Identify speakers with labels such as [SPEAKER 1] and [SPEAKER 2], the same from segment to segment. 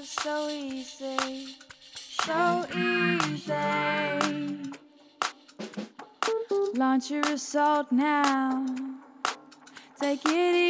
[SPEAKER 1] was so easy, so easy. Launch your assault now. Take it easy.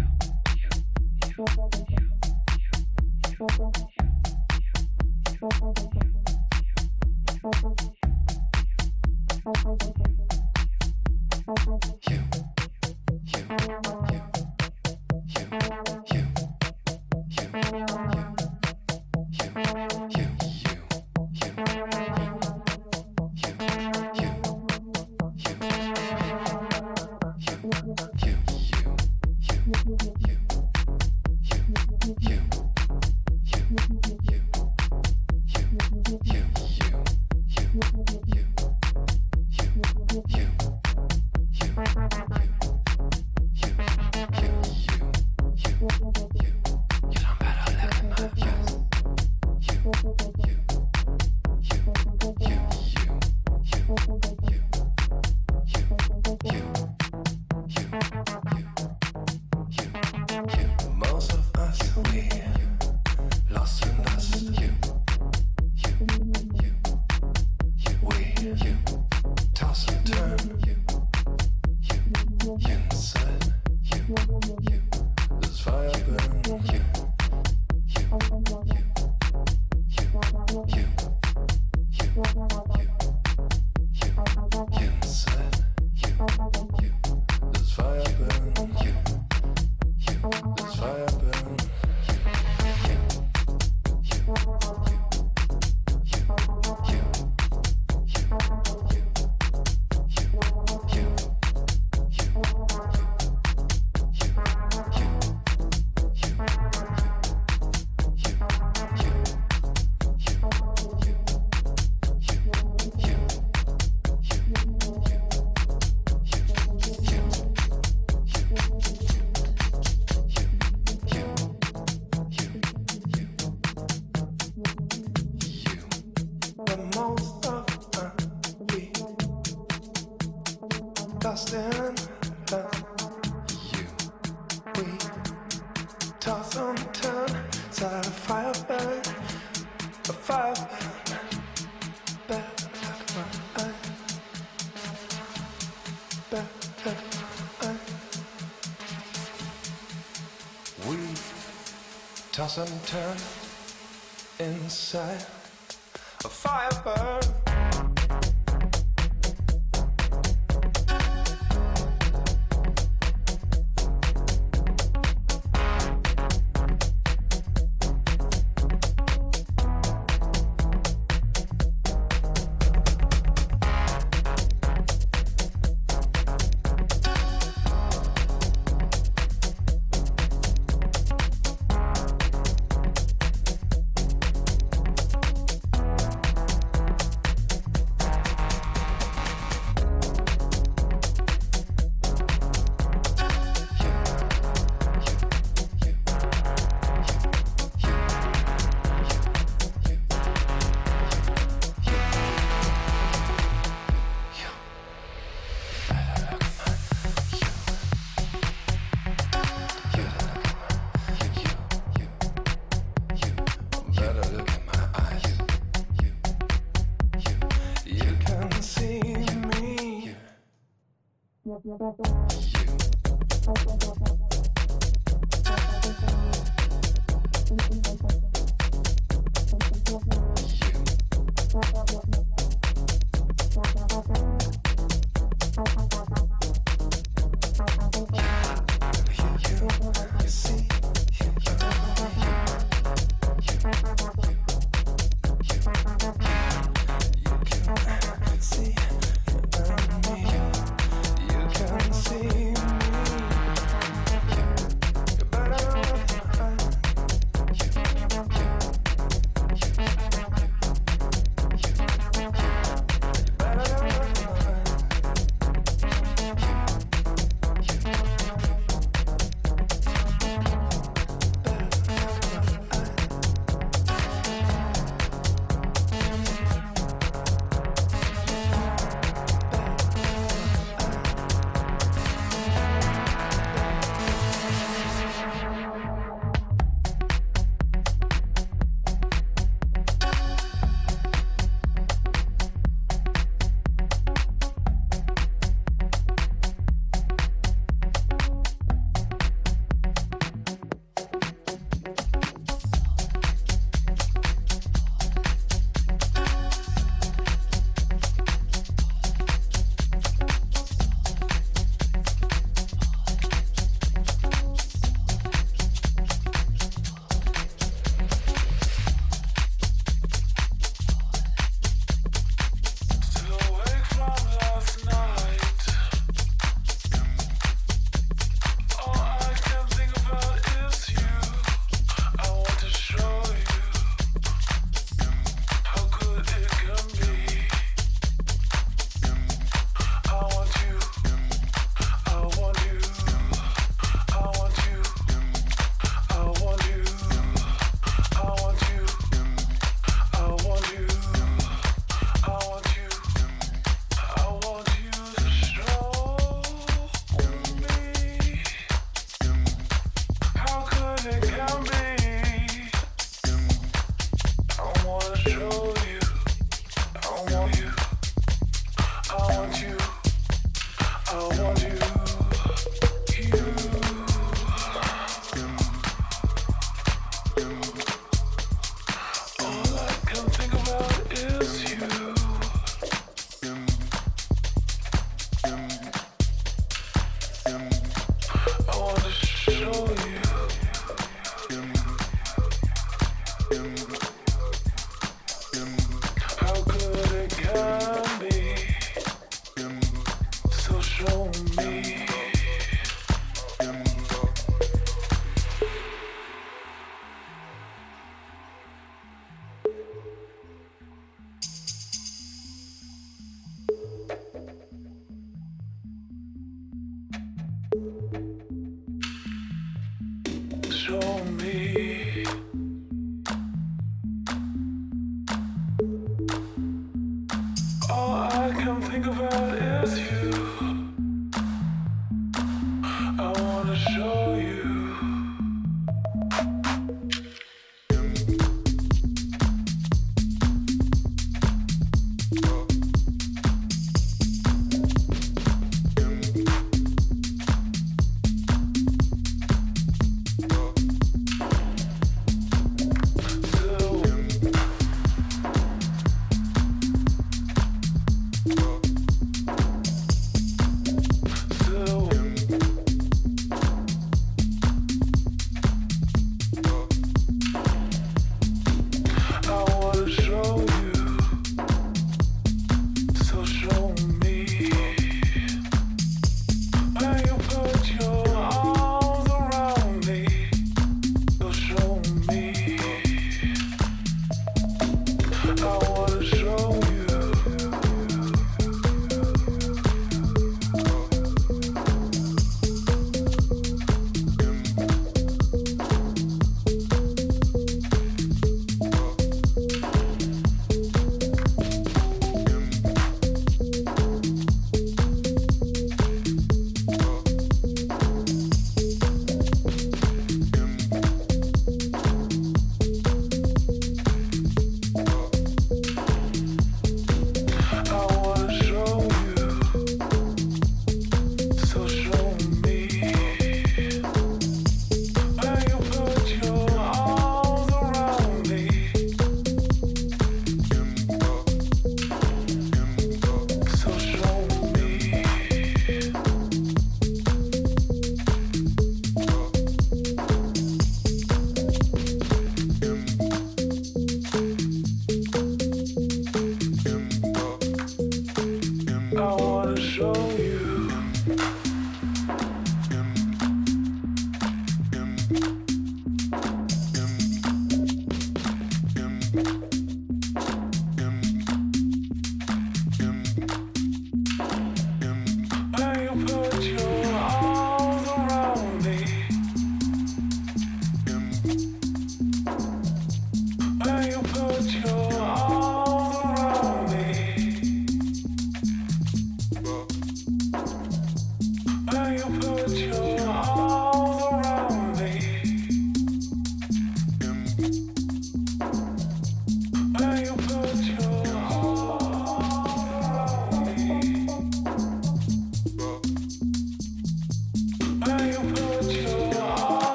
[SPEAKER 2] Toss and turn inside
[SPEAKER 3] Thank you.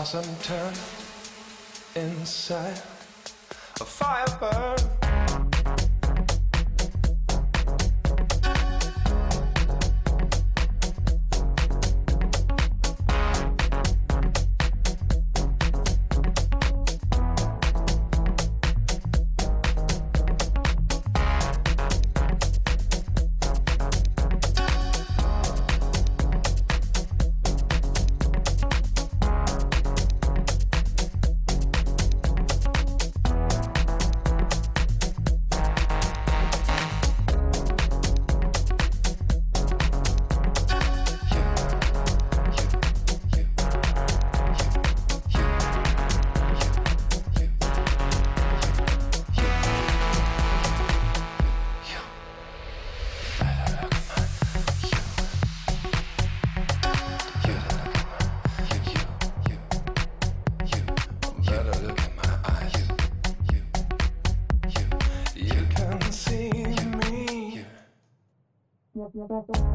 [SPEAKER 2] Toss and turn inside Yeah, yeah,
[SPEAKER 4] yeah.